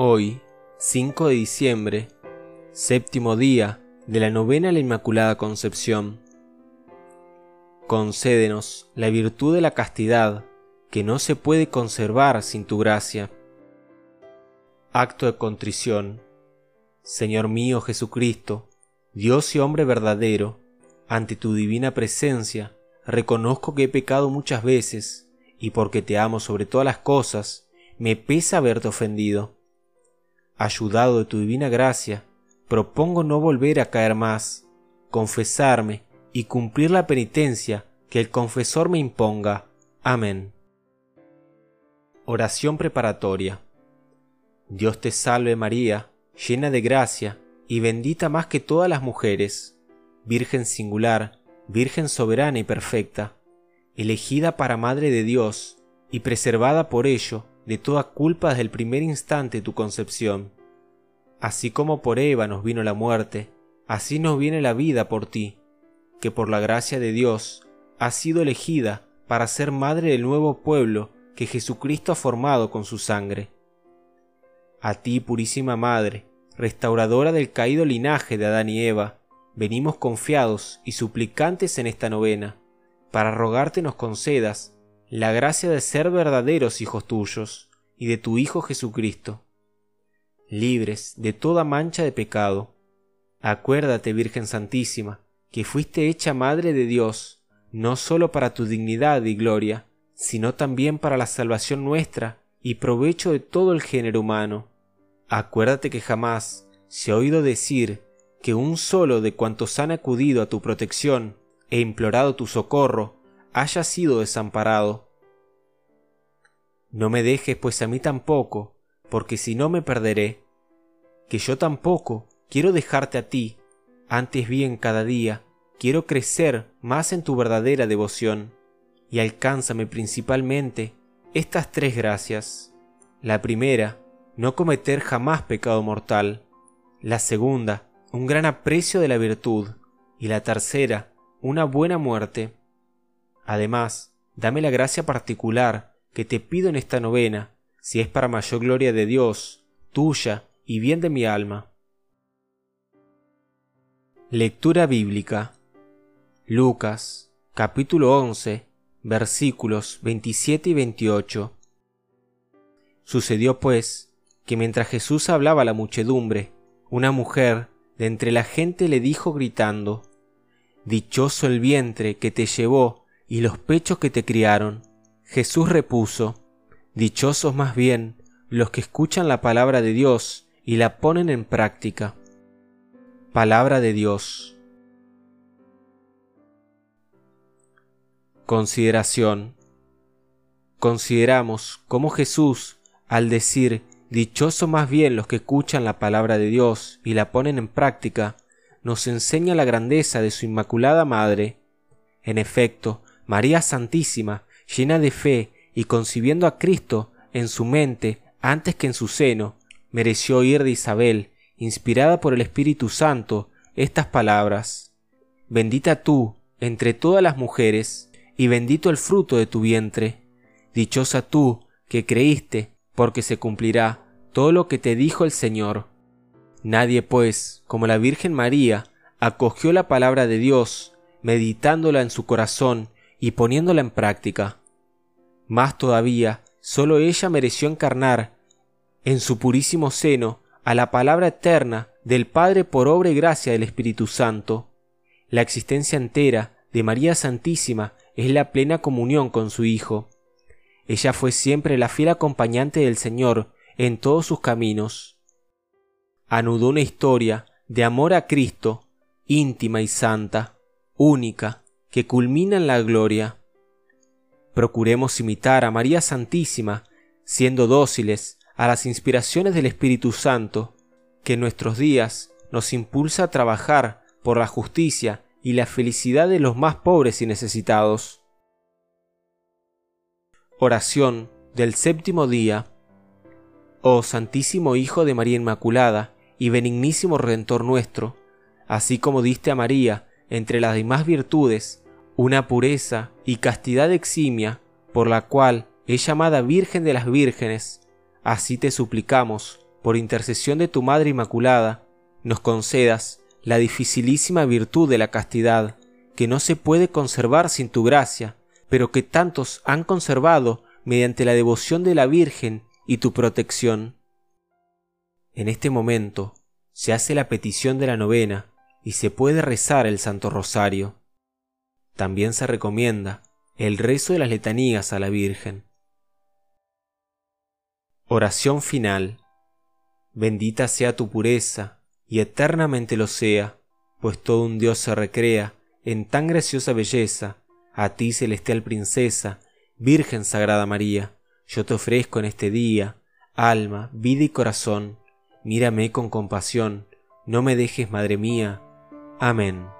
Hoy, 5 de diciembre, séptimo día de la novena a la Inmaculada Concepción. Concédenos la virtud de la castidad, que no se puede conservar sin tu gracia. Acto de contrición. Señor mío Jesucristo, Dios y hombre verdadero, ante tu divina presencia, reconozco que he pecado muchas veces, y porque te amo sobre todas las cosas, me pesa haberte ofendido. Ayudado de tu divina gracia, propongo no volver a caer más, confesarme y cumplir la penitencia que el confesor me imponga. Amén. Oración preparatoria. Dios te salve María, llena de gracia y bendita más que todas las mujeres, Virgen singular, Virgen soberana y perfecta, elegida para Madre de Dios y preservada por ello de toda culpa desde el primer instante de tu concepción. Así como por Eva nos vino la muerte, así nos viene la vida por ti, que por la gracia de Dios has sido elegida para ser madre del nuevo pueblo que Jesucristo ha formado con su sangre. A ti, purísima Madre, restauradora del caído linaje de Adán y Eva, venimos confiados y suplicantes en esta novena, para rogarte nos concedas la gracia de ser verdaderos hijos tuyos y de tu Hijo Jesucristo, libres de toda mancha de pecado. Acuérdate, Virgen Santísima, que fuiste hecha Madre de Dios, no sólo para tu dignidad y gloria, sino también para la salvación nuestra y provecho de todo el género humano. Acuérdate que jamás se ha oído decir que un solo de cuantos han acudido a tu protección e implorado tu socorro haya sido desamparado. No me dejes pues a mí tampoco, porque si no me perderé, que yo tampoco quiero dejarte a ti, antes bien cada día quiero crecer más en tu verdadera devoción, y alcánzame principalmente estas tres gracias. La primera, no cometer jamás pecado mortal. La segunda, un gran aprecio de la virtud. Y la tercera, una buena muerte. Además, dame la gracia particular que te pido en esta novena, si es para mayor gloria de Dios, tuya y bien de mi alma. Lectura bíblica. Lucas, capítulo 11, versículos 27 y 28. Sucedió pues que mientras Jesús hablaba a la muchedumbre, una mujer de entre la gente le dijo gritando, Dichoso el vientre que te llevó y los pechos que te criaron. Jesús repuso, Dichosos más bien los que escuchan la palabra de Dios y la ponen en práctica. Palabra de Dios. Consideración. Consideramos cómo Jesús, al decir Dichoso más bien los que escuchan la palabra de Dios y la ponen en práctica, nos enseña la grandeza de su Inmaculada Madre. En efecto, María Santísima, llena de fe y concibiendo a Cristo en su mente antes que en su seno, mereció oír de Isabel, inspirada por el Espíritu Santo, estas palabras. Bendita tú entre todas las mujeres, y bendito el fruto de tu vientre. Dichosa tú que creíste, porque se cumplirá todo lo que te dijo el Señor. Nadie, pues, como la Virgen María, acogió la palabra de Dios, meditándola en su corazón y poniéndola en práctica. Más todavía, sólo ella mereció encarnar en su purísimo seno a la palabra eterna del Padre por obra y gracia del Espíritu Santo. La existencia entera de María Santísima es la plena comunión con su Hijo. Ella fue siempre la fiel acompañante del Señor en todos sus caminos. Anudó una historia de amor a Cristo, íntima y santa, única, que culmina en la gloria. Procuremos imitar a María Santísima, siendo dóciles a las inspiraciones del Espíritu Santo, que en nuestros días nos impulsa a trabajar por la justicia y la felicidad de los más pobres y necesitados. Oración del séptimo día. Oh Santísimo Hijo de María Inmaculada y benignísimo Redentor nuestro, así como diste a María, entre las demás virtudes, una pureza y castidad eximia, por la cual es llamada Virgen de las Vírgenes, así te suplicamos, por intercesión de tu Madre Inmaculada, nos concedas la dificilísima virtud de la castidad, que no se puede conservar sin tu gracia, pero que tantos han conservado mediante la devoción de la Virgen y tu protección. En este momento se hace la petición de la novena y se puede rezar el Santo Rosario. También se recomienda el rezo de las letanías a la Virgen. Oración final. Bendita sea tu pureza, y eternamente lo sea, pues todo un Dios se recrea en tan graciosa belleza, a ti celestial princesa, Virgen Sagrada María, yo te ofrezco en este día, alma, vida y corazón, mírame con compasión, no me dejes, Madre mía. Amén.